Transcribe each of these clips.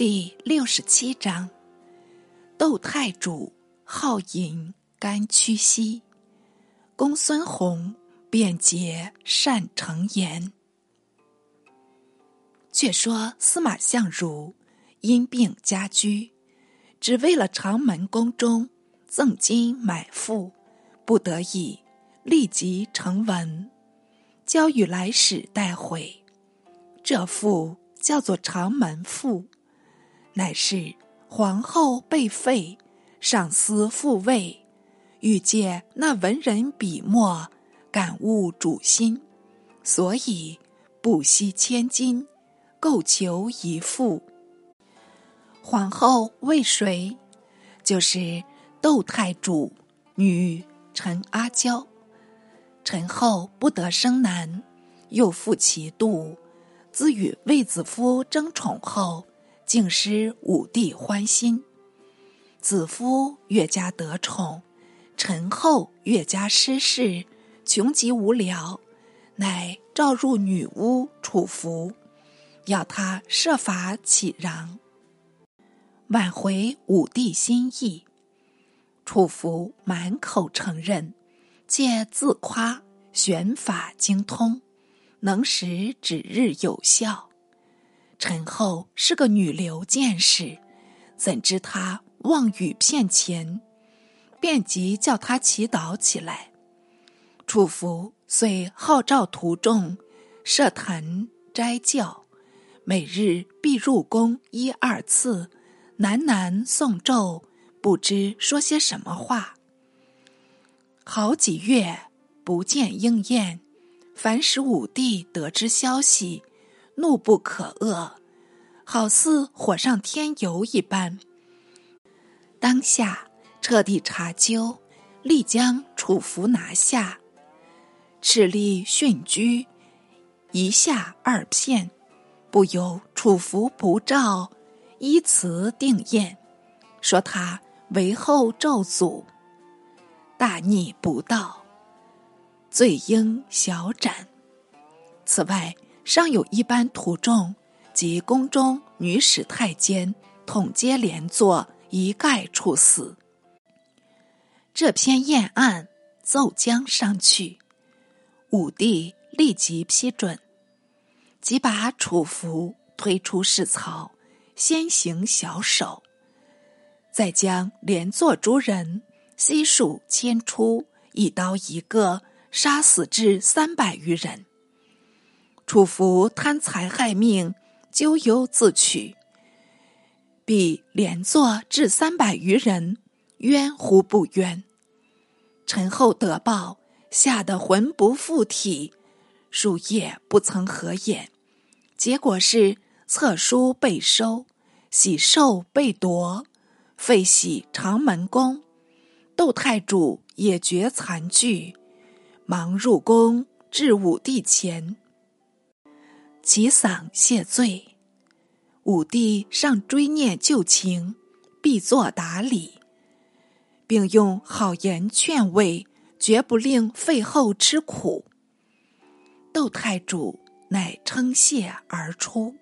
第六十七章：窦太主好饮甘曲兮，公孙弘便捷善成言。却说司马相如因病家居，只为了长门宫中赠金买赋，不得已立即成文，交与来使带回。这赋叫做《长门赋》。乃是皇后被废，上司复位，欲借那文人笔墨感悟主心，所以不惜千金，购求一副。皇后为谁？就是窦太主女陈阿娇。陈后不得生男，又负其妒，自与卫子夫争宠后。竟失武帝欢心，子夫越加得宠，陈后越加失势，穷极无聊，乃召入女巫楚服，要他设法起攘，挽回武帝心意。楚服满口承认，借自夸玄法精通，能使指日有效。陈后是个女流见识，怎知他妄语骗钱，便即叫他祈祷起来。楚服遂号召徒众设坛斋教，每日必入宫一二次，喃喃诵咒，不知说些什么话。好几月不见应验，凡使武帝得知消息。怒不可遏，好似火上添油一般。当下彻底查究，立将楚服拿下，敕立训居，一下二片，不由楚服不照，依词定验，说他为后咒诅，大逆不道，罪应小斩。此外。尚有一班徒众及宫中女史太监，统皆连坐，一概处死。这篇验案奏将上去，武帝立即批准，即把楚服推出市曹，先行小手，再将连坐诸人悉数牵出，一刀一个，杀死至三百余人。楚服贪财害命，咎由自取。必连坐至三百余人，冤乎不冤？陈后得报，吓得魂不附体，数夜不曾合眼。结果是册书被收，喜寿被夺，废洗长门宫。窦太主也觉残惧，忙入宫至武帝前。其丧谢罪，武帝尚追念旧情，必作答礼，并用好言劝慰，绝不令废后吃苦。窦太主乃称谢而出。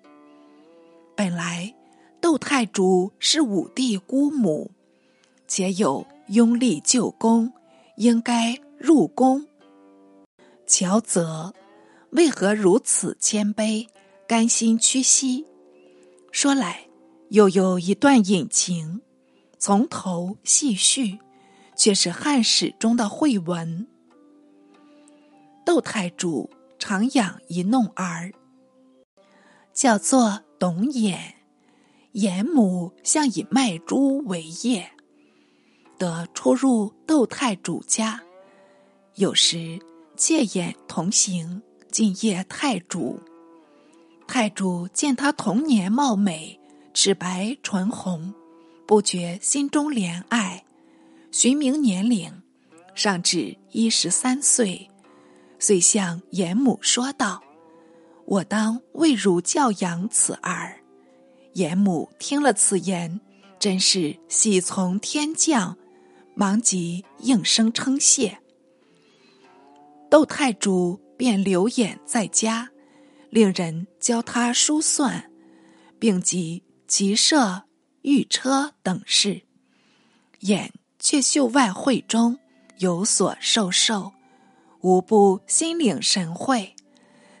本来窦太主是武帝姑母，且有拥立旧宫，应该入宫。乔则。为何如此谦卑，甘心屈膝？说来又有一段隐情，从头细叙，却是汉史中的绘文。窦太主常养一弄儿，叫做董衍，衍母向以卖猪为业，得出入窦太主家，有时借眼同行。敬业太主，太主见他童年貌美，齿白唇红，不觉心中怜爱。寻明年龄，尚只一十三岁，遂向严母说道：“我当为汝教养此儿。”严母听了此言，真是喜从天降，忙即应声称谢。窦太主。便留眼在家，令人教他书算，并即骑射、御车等事，眼却秀外慧中，有所受受，无不心领神会。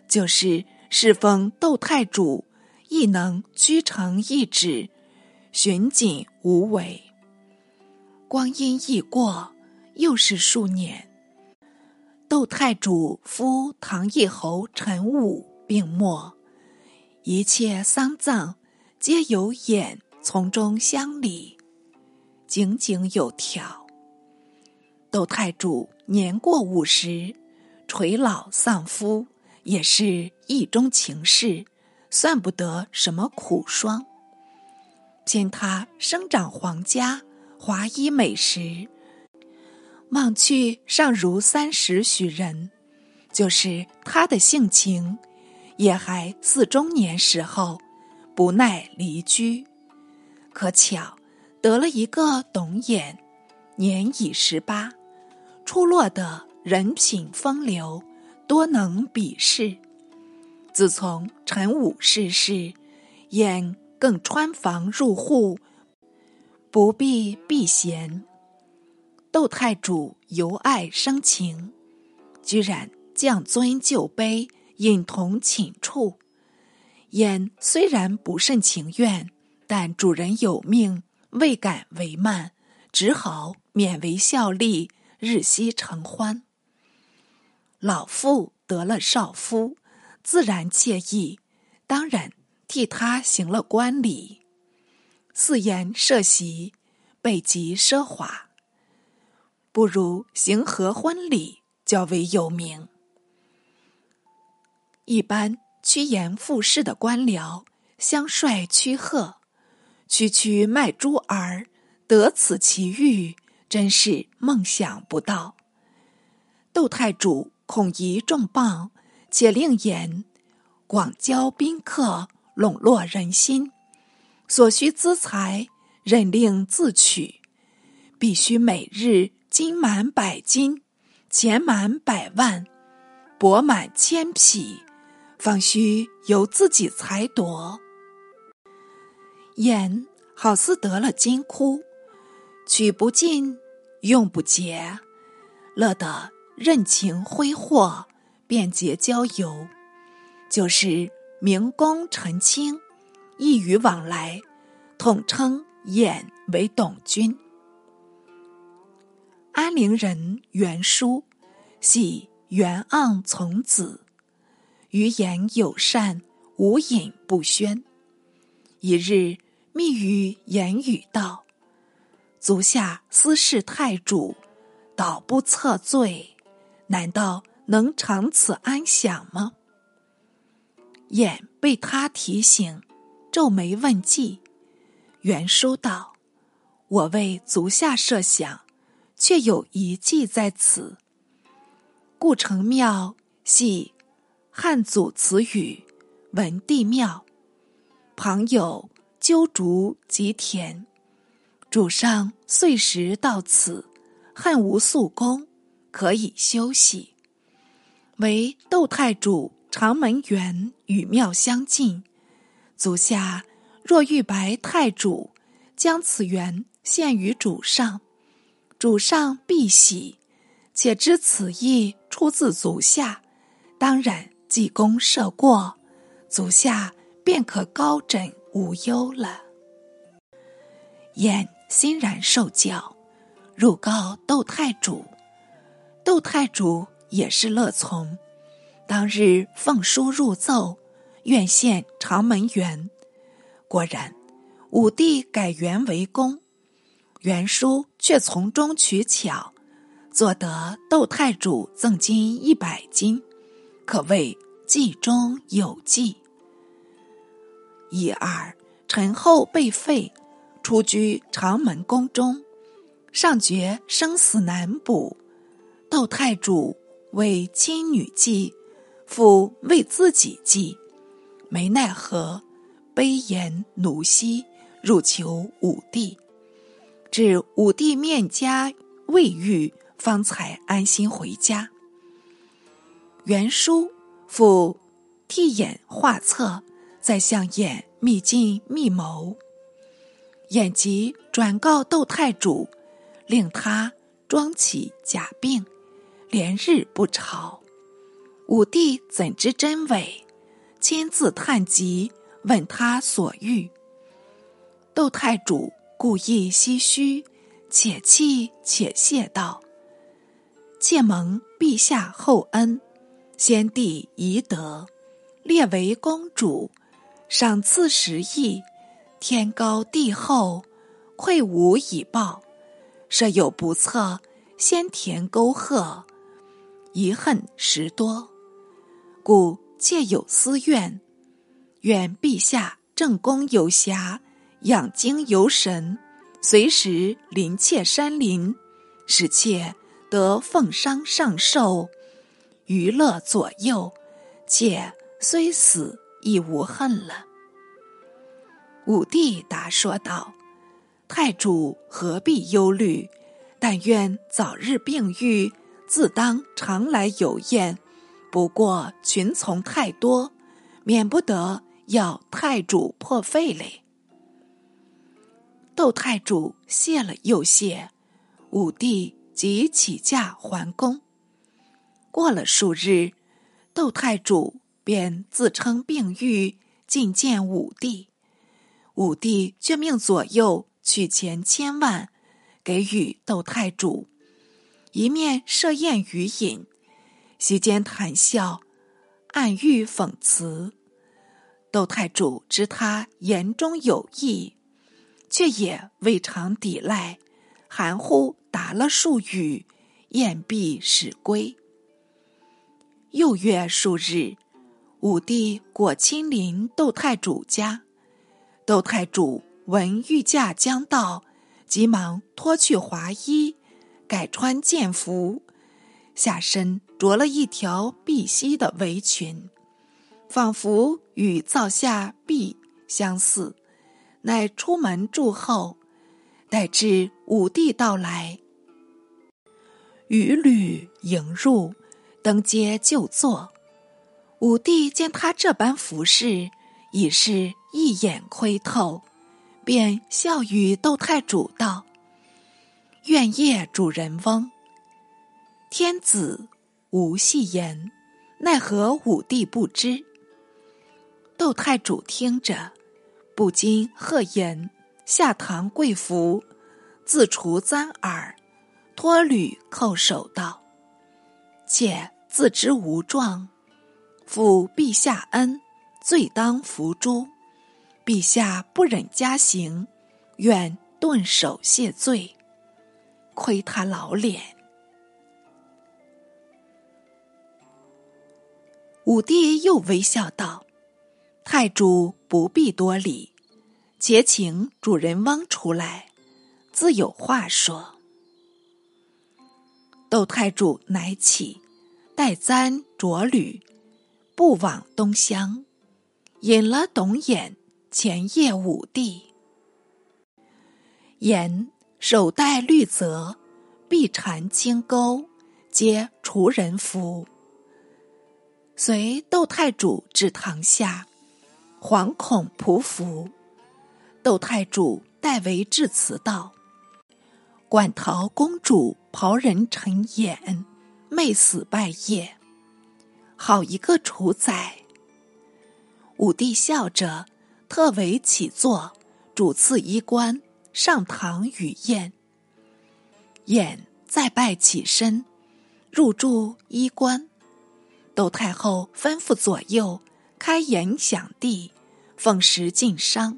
就是侍奉窦太主，亦能居成一旨，循谨无违。光阴易过，又是数年。窦太主夫唐义侯陈武病没，一切丧葬皆由衍从中乡里，井井有条。窦太主年过五十，垂老丧夫，也是意中情事，算不得什么苦霜。偏他生长皇家。华衣美食，望去尚如三十许人，就是他的性情，也还似中年时候，不耐离居。可巧得了一个董眼，年已十八，出落的人品风流，多能比视。自从陈武逝世，眼更穿房入户。不必避嫌，窦太主由爱生情，居然降尊就卑，引同寝处。燕虽然不甚情愿，但主人有命，未敢为慢，只好勉为效力，日夕承欢。老妇得了少夫，自然惬意，当然替他行了冠礼。四言设席，备极奢华，不如行合婚礼较为有名。一般趋炎附势的官僚相率趋贺，区区卖珠儿得此奇遇，真是梦想不到。窦太主恐疑重磅，且令言广交宾客，笼络人心。所需资财，任令自取，必须每日金满百金，钱满百万，帛满千匹，方须由自己裁夺。眼好似得了金窟，取不尽，用不竭，乐得任情挥霍，便捷交游，就是明公陈卿。一语往来，统称眼为董君。安陵人袁叔，系袁盎从子，于言友善，无隐不宣。一日密与言语道：“足下私事太主，倒不测罪，难道能长此安享吗？”衍被他提醒。皱眉问计，袁叔道：“我为足下设想，却有一迹在此。故城庙系汉祖词语，文帝庙，旁有鸠竹及田。主上岁时到此，恨无宿宫，可以休息。唯窦太主长门园与庙相近。”足下若欲白太主将此园献于主上，主上必喜。且知此意出自足下，当然济公赦过，足下便可高枕无忧了。燕欣然受教，入告窦太主，窦太主也是乐从。当日奉书入奏。愿献长门园，果然，武帝改园为宫，袁叔却从中取巧，做得窦太主赠金一百金，可谓计中有计。一二，陈后被废，出居长门宫中，上觉生死难卜，窦太主为亲女计，复为自己计。没奈何，悲言奴息，入求武帝。至武帝面加未愈，方才安心回家。袁叔复替眼画策，再向眼密进密谋。眼即转告窦太主，令他装起假病，连日不朝。武帝怎知真伪？亲自探疾，问他所欲。窦太主故意唏嘘，且泣且谢道：“妾蒙陛下厚恩，先帝遗德，列为公主，赏赐十亿。”天高地厚，愧无以报。设有不测，先田沟壑，遗恨实多。故妾有私怨，愿陛下正宫有暇，养精有神，随时临妾山林，使妾得奉商上寿，娱乐左右。妾虽死亦无恨了。武帝答说道：“太主何必忧虑？但愿早日病愈，自当常来有宴。不过群从太多，免不得要太主破费嘞。”窦太主谢了又谢，武帝即起驾还宫。过了数日，窦太主便自称病愈，觐见武帝。武帝却命左右取钱千万，给予窦太主，一面设宴与饮，席间谈笑，暗喻讽刺。窦太主知他言中有意，却也未尝抵赖，含糊答了数语，宴毕始归。又约数日，武帝果亲临窦太主家。窦太主闻御驾将到，急忙脱去华衣，改穿剑服，下身着了一条碧溪的围裙，仿佛与灶下碧相似。乃出门祝后，待至武帝到来，与旅迎入，登阶就坐。武帝见他这般服饰，已是。一眼窥透，便笑语窦太主道：“愿业主人翁，天子无戏言，奈何武帝不知？”窦太主听着，不禁喝言，下堂跪服，自除簪耳，脱履叩首道：“妾自知无状，负陛下恩，罪当伏诛。”陛下不忍加刑，愿顿首谢罪。亏他老脸。武帝又微笑道：“太主不必多礼，且请主人翁出来，自有话说。”窦太主乃起，带簪着履，步往东厢，引了董衍。前夜武帝言手戴绿泽，臂缠青钩，皆除人服。随窦太主至堂下，惶恐匍匐。窦太主代为致辞道：“馆陶公主袍人陈衍，媚死拜谒，好一个楚宰！”武帝笑着。特为起坐，主赐衣冠，上堂与宴。宴再拜起身，入住衣冠。窦太后吩咐左右开言响地，奉食进商。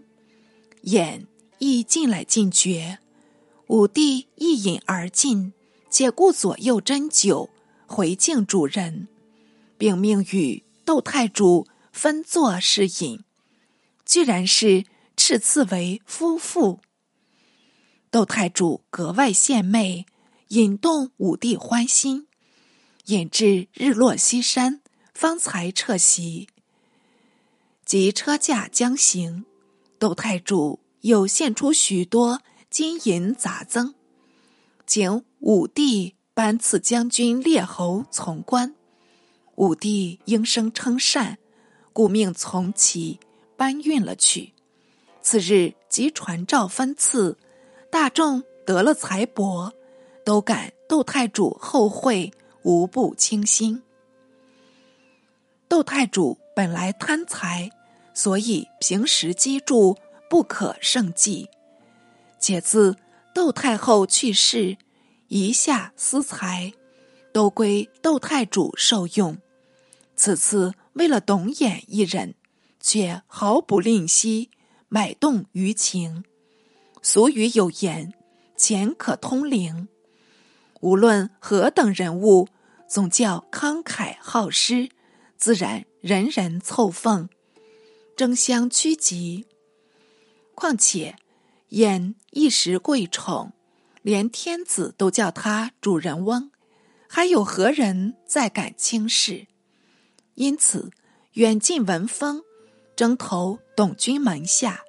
宴亦进来进爵。武帝一饮而尽，且顾左右斟酒，回敬主人，并命与窦太主分坐侍饮。居然是赤赐为夫妇。窦太主格外献媚，引动武帝欢心，引至日落西山，方才撤席。及车驾将行，窦太主又献出许多金银杂增，请武帝颁赐将军列侯从官。武帝应声称善，故命从其。搬运了去。次日即传诏分赐，大众得了财帛，都感窦太主后会无不倾心。窦太主本来贪财，所以平时积住不可胜计。且自窦太后去世，一下私财都归窦太主受用。此次为了董衍一人，却毫不吝惜。买动于情，俗语有言：“钱可通灵。”无论何等人物，总叫慷慨好施，自然人人凑奉，争相趋吉。况且燕一时贵宠，连天子都叫他主人翁，还有何人再敢轻视？因此，远近闻风。征投董君门下，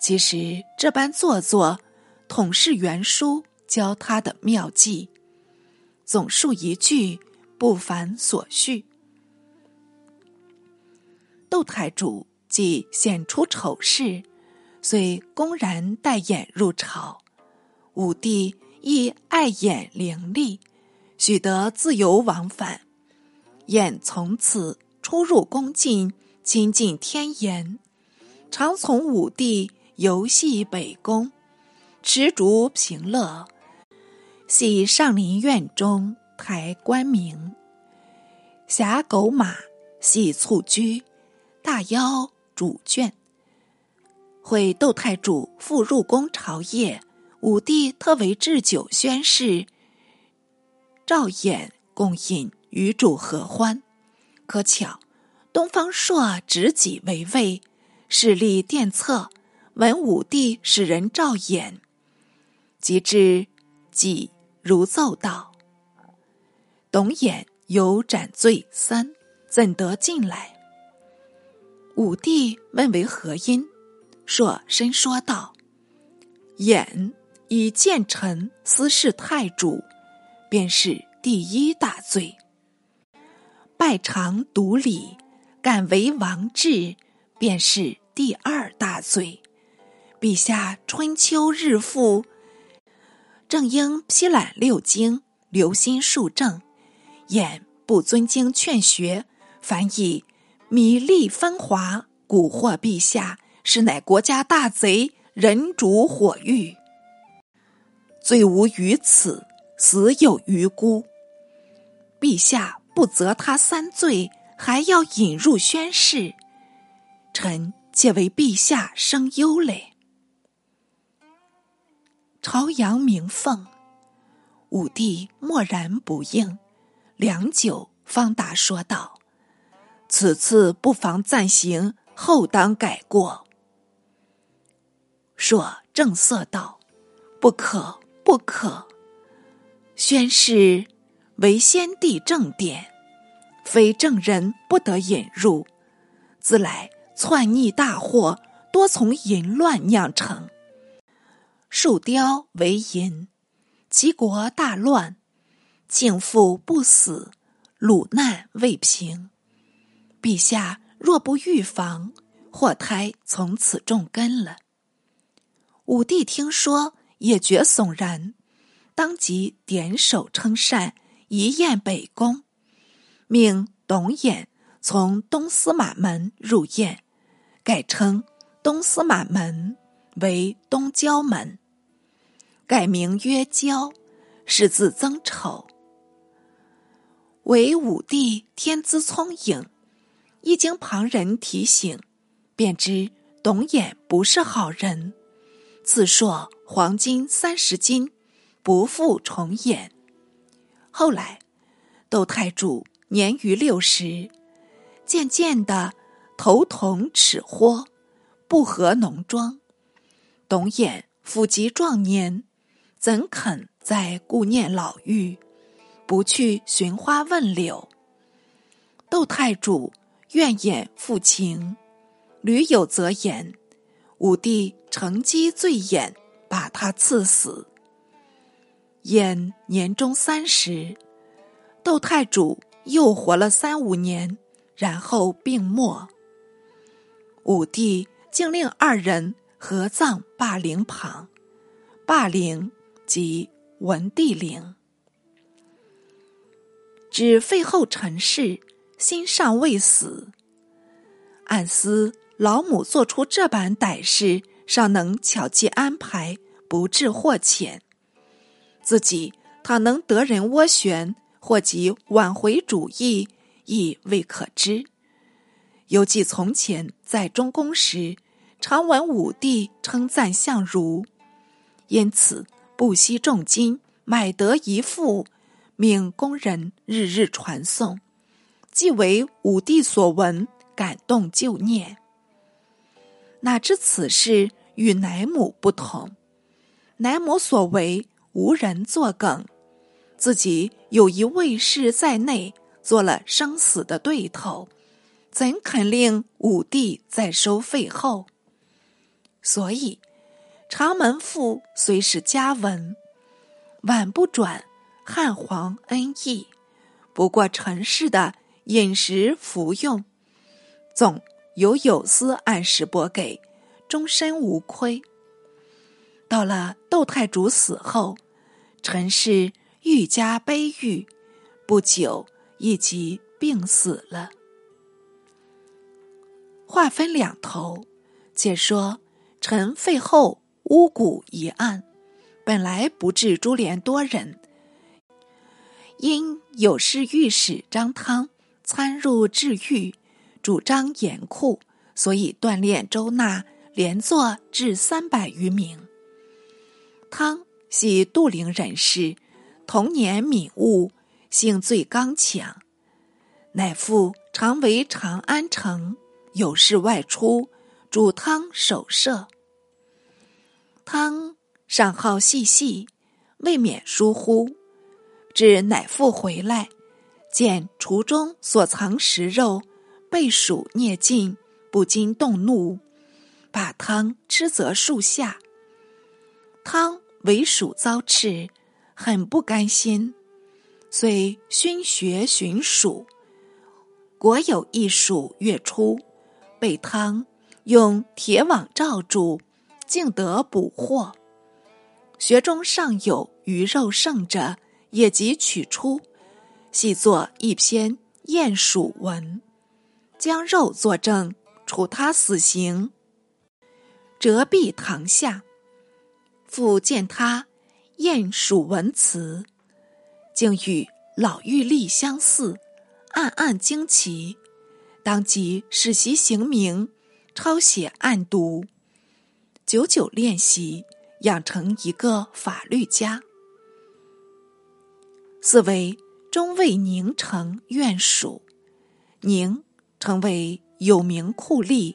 其实这般做作，统是袁书教他的妙计。总述一句，不凡所叙。窦太主既显出丑事，遂公然带眼入朝。武帝亦爱眼伶俐，许得自由往返。眼从此出入宫禁。亲近天颜，常从武帝游戏北宫，持竹平乐，系上林苑中台官名，侠狗马系蹴鞠，大妖主眷。会窦太主复入宫朝谒，武帝特为置酒宣誓，赵衍共饮与主合欢，可巧。东方朔执己为魏，势力殿侧，闻武帝使人召演，即至己如奏道：“董衍有斩罪三，怎得进来？”武帝问为何因，朔深说道：“衍以见臣私事太主，便是第一大罪。拜常独礼。”敢为王制，便是第二大罪。陛下春秋日复，正应批览六经，留心术政，眼不尊经劝学，反以米粒分华蛊惑陛下，实乃国家大贼，人主火狱。罪无于此，死有余辜。陛下不责他三罪。还要引入宣誓，臣且为陛下生忧嘞。朝阳鸣凤，武帝默然不应，良久方答说道：“此次不妨暂行，后当改过。”说正色道：“不可，不可！宣誓为先帝正典。”非正人不得引入，自来篡逆大祸多从淫乱酿成。树雕为淫，齐国大乱，庆父不死，鲁难未平。陛下若不预防，祸胎从此种根了。武帝听说，也觉悚然，当即点首称善，一宴北宫。命董衍从东司马门入宴，改称东司马门为东郊门，改名曰郊，是自曾丑。为武帝天资聪颖，一经旁人提醒，便知董衍不是好人，自说黄金三十斤，不复重演。后来，窦太主。年逾六十，渐渐的头痛齿豁，不合浓妆。董衍甫及壮年，怎肯再顾念老妪，不去寻花问柳？窦太主怨言负情，屡有则言，武帝乘机醉眼，把他赐死。衍年终三十，窦太主。又活了三五年，然后病没。武帝竟令二人合葬霸陵旁。霸陵即文帝陵。指废后陈氏心尚未死，暗思老母做出这般歹事，尚能巧计安排，不致祸浅。自己倘能得人斡旋，或即挽回主意，亦未可知。犹记从前在中宫时，常闻武帝称赞相如，因此不惜重金买得一副。命工人日日传颂，即为武帝所闻，感动旧念。哪知此事与乃母不同，乃母所为无人作梗，自己有一卫士在内，做了生死的对头，怎肯令武帝再收废后？所以长门赋虽是佳文，晚不转。汉皇恩义，不过陈氏的饮食服用，总有有司按时拨给，终身无亏。到了窦太主死后，陈氏愈加悲郁，不久亦即病死了。话分两头，且说陈废后巫蛊一案，本来不至株连多人。因有事御史张汤参入治狱，主张严酷，所以锻炼周纳，连坐至三百余名。汤系杜陵人士，童年敏悟，性最刚强，乃父常为长安城，有事外出，主汤守舍。汤尚好细细，未免疏忽。至乃父回来，见厨中所藏食肉，被鼠啮尽，不禁动怒，把汤吃则树下。汤为鼠遭吃，很不甘心，遂熏穴寻鼠，果有一鼠跃出，被汤用铁网罩住，竟得捕获。穴中尚有鱼肉剩着。也即取出，细作一篇鼹鼠文，将肉作证，处他死刑。折臂堂下，复见他鼹鼠文辞，竟与老玉历相似，暗暗惊奇，当即使其行名，抄写暗读，久久练习，养成一个法律家。四为中尉宁城院属，宁成为有名酷吏，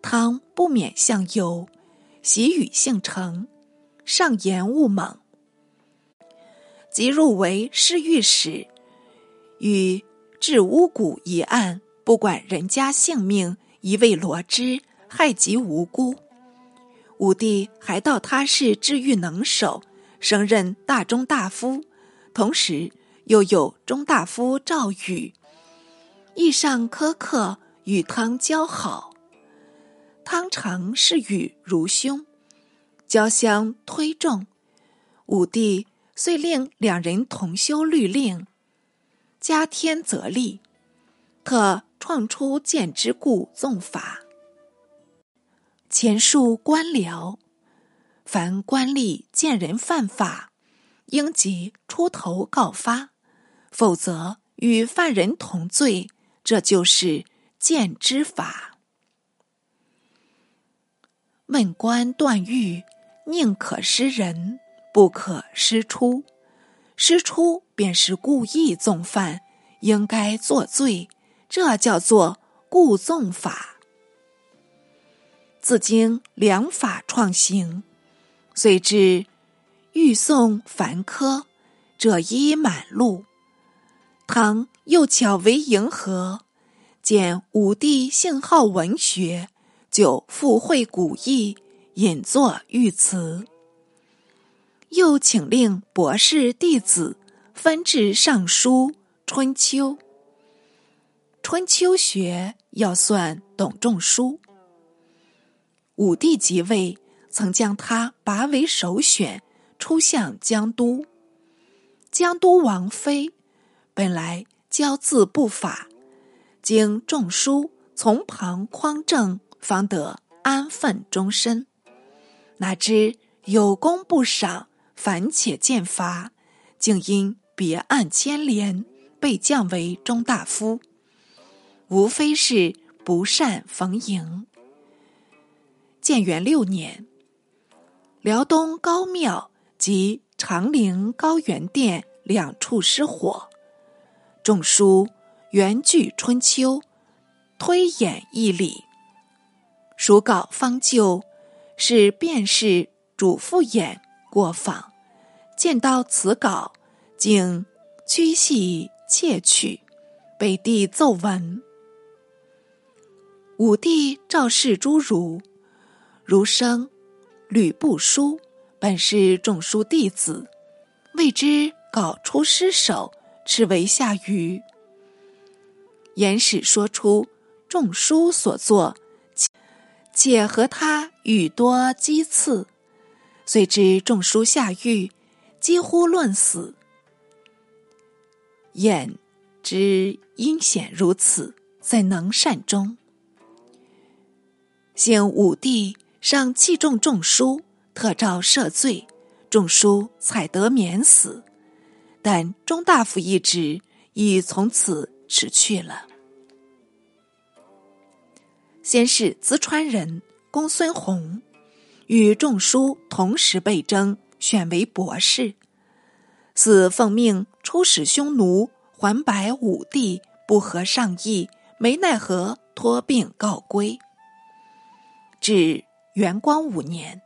汤不免向右，喜与姓程，上言务猛，即入为侍御史，与治巫蛊一案，不管人家性命，一味罗织，害及无辜。武帝还道他是治愈能手，升任大中大夫。同时，又有中大夫赵宇，意上苛刻，与汤交好。汤常是与如兄，交相推重。武帝遂令两人同修律令，加天则立，特创出谏之故纵法。前述官僚，凡官吏见人犯法。应即出头告发，否则与犯人同罪，这就是见之法。问官断狱，宁可失人，不可失出。失出便是故意纵犯，应该作罪，这叫做故纵法。自经良法创行，遂至。欲送凡科，者衣满路。唐又巧为迎合，见武帝性好文学，就附会古意，引作御词。又请令博士弟子分治尚书《春秋》。春秋学要算董仲舒，武帝即位，曾将他拔为首选，出相江都。江都王妃本来骄恣不法，经众书从旁匡正，方得安分终身。哪知有功不赏，反且见罚，竟因别案牵连，被降为中大夫。无非是不善逢迎。建元六年，辽东高庙及长陵高原殿两处失火，仲书原据《春秋》，推演义理，书稿方就，是便是主父偃过访，见到此稿，竟屈膝窃取，北帝奏闻，武帝召视诸儒。儒生吕不书本是仲书弟子，未知稿出失手，是为下狱。言史说出仲舒所作，且和他语多讥刺，遂知仲舒下狱，几乎论死。眼知阴险如此，怎能善终？幸武帝。上器重仲舒，特诏赦罪，仲舒才得免死，但中大夫一职已从此辞去了。先是淄川人公孙弘，与仲舒同时被征，选为博士，似奉命出使匈奴，还白武帝，不合上意，没奈何，托病告归，至。元光五年，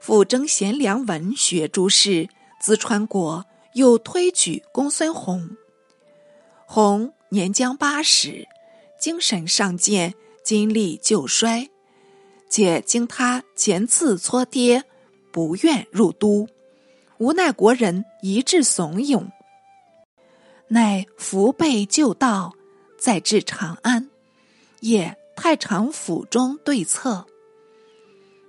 复征贤良文学诸士，淄川国又推举公孙弘。弘年将八十，精神尚健，精力旧衰，且经他前次搓跌，不愿入都，无奈国人一致怂恿，乃扶备就道，再至长安，谒太常府中对策。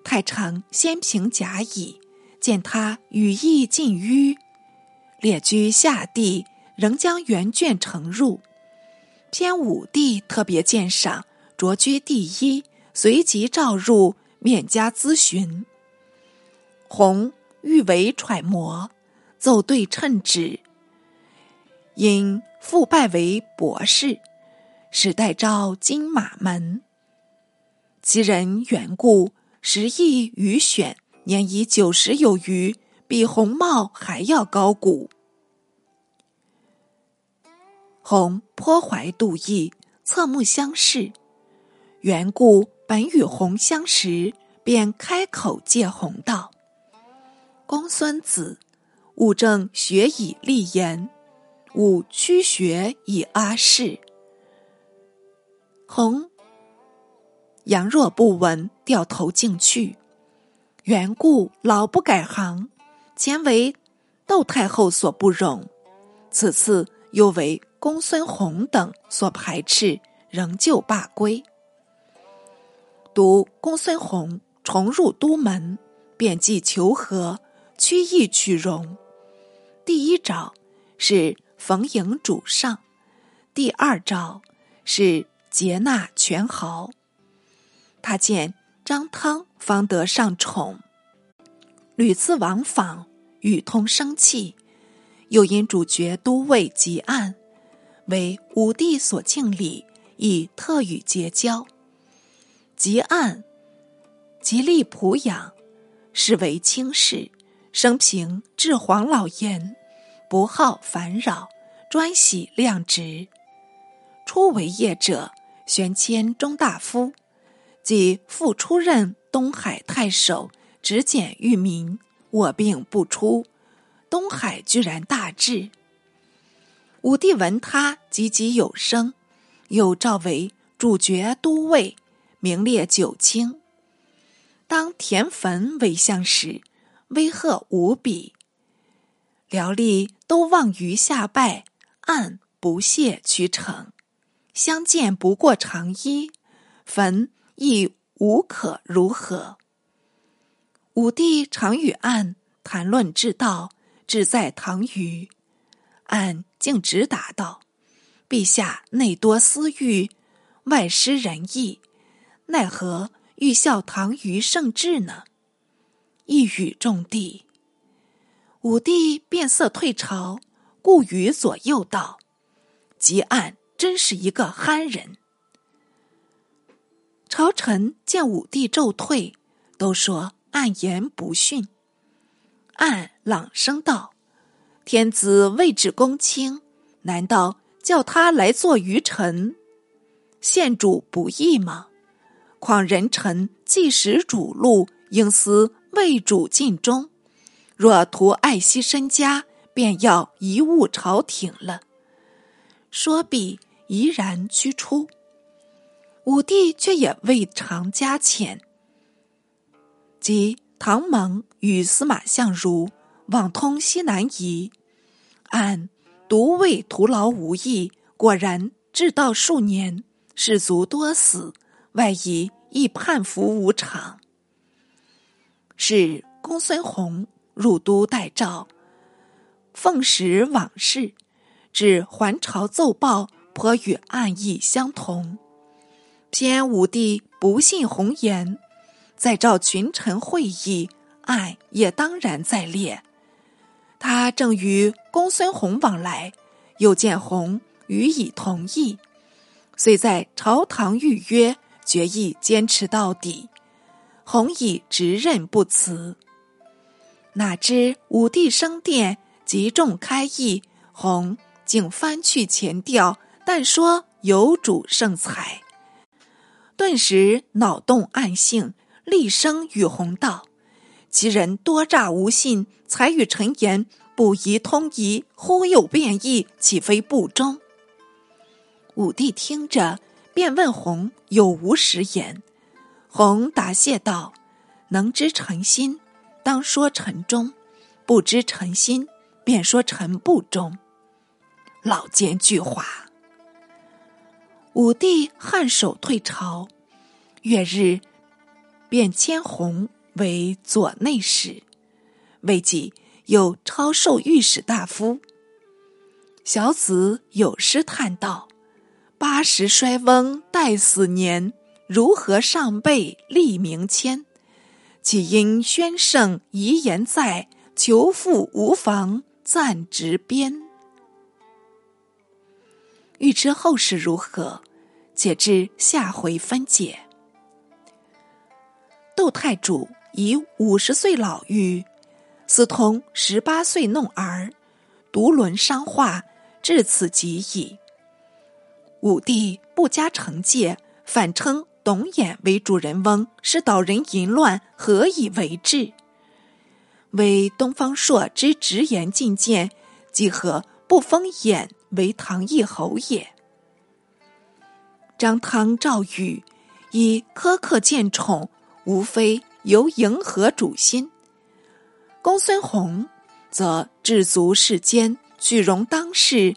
太常先平甲乙，见他羽翼尽淤，列居下地，仍将原卷呈入。偏武帝特别鉴赏，擢居第一，随即召入，面加咨询。弘欲为揣摩，奏对称旨，因复拜为博士，使代召金马门。其人缘故。时亦余选，年已九十有余，比红帽还要高古。红颇怀妒意，侧目相视。缘故本与红相识，便开口借红道：“公孙子，吾正学以立言，吾屈学以阿世。”洪。杨若不闻，掉头径去。缘故老不改行，前为窦太后所不容，此次又为公孙弘等所排斥，仍旧罢归。读公孙弘重入都门，便即求和，屈意取容。第一招是逢迎主上，第二招是接纳权豪。他见张汤方得上宠，屡次往访，与通生气，又因主角都尉吉案，为武帝所敬礼，以特与结交。吉案极力普养，是为卿士，生平至黄老言，不好烦扰，专喜量职。初为业者，玄迁中大夫。即复出任东海太守，执简御民，卧病不出，东海居然大治。武帝闻他积极有声，又召为主角都尉，名列九卿。当田汾为相时，威吓无比。辽吏都望于下拜，暗不屑屈成，相见不过长揖，汾。亦无可如何。武帝常与暗谈论治道，志在唐虞。暗竟直答道：“陛下内多私欲，外失仁义，奈何欲效唐虞圣治呢？”一语中的。武帝变色退朝，顾于左右道：“吉暗真是一个憨人。”朝臣见武帝骤退，都说。暗言不逊，暗朗声道：“天子位置公卿，难道叫他来做愚臣，献主不义吗？况人臣既识主路，应思为主尽忠。若图爱惜身家，便要贻误朝廷了。”说毕，怡然驱出。武帝却也未尝加遣。即唐蒙与司马相如往通西南夷，按独未徒劳无益，果然至道数年，士卒多死，外夷亦叛服无常。是公孙弘入都待诏，奉使往事，至还朝奏报，颇与暗意相同。偏武帝不信红颜。再召群臣会议，案也当然在列。他正与公孙弘往来，又见弘予以同意，遂在朝堂预约，决意坚持到底。弘以直任不辞。哪知武帝升殿，集众开议，弘竟翻去前调，但说有主圣才，顿时脑洞暗性。厉声与弘道：“其人多诈无信，才与臣言不宜通疑，忽有变异，岂非不忠？”武帝听着，便问弘有无实言。弘答谢道：“能知臣心，当说臣忠；不知臣心，便说臣不忠。”老奸巨猾。武帝颔首退朝，月日。便迁弘为左内史，未几又超授御史大夫。小子有诗叹道：“八十衰翁待死年，如何上辈立名谦？岂因宣圣遗言在，求父无妨暂执鞭。”欲知后事如何，且知下回分解。窦太主以五十岁老妪，私通十八岁弄儿，独轮伤化，至此极矣。武帝不加惩戒，反称董衍为主人翁，是导人淫乱，何以为治？为东方朔之直言进谏，即何不封衍为唐义侯也？张汤赵禹以苛刻见宠。无非由迎合主心。公孙弘则至足世间，举容当世，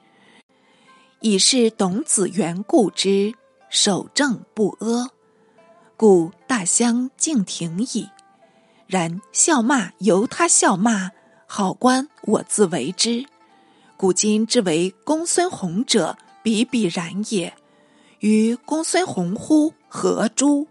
以是董子缘故之守正不阿，故大相径庭矣。然笑骂由他笑骂，好官我自为之。古今之为公孙弘者，比比然也。于公孙弘乎何诸？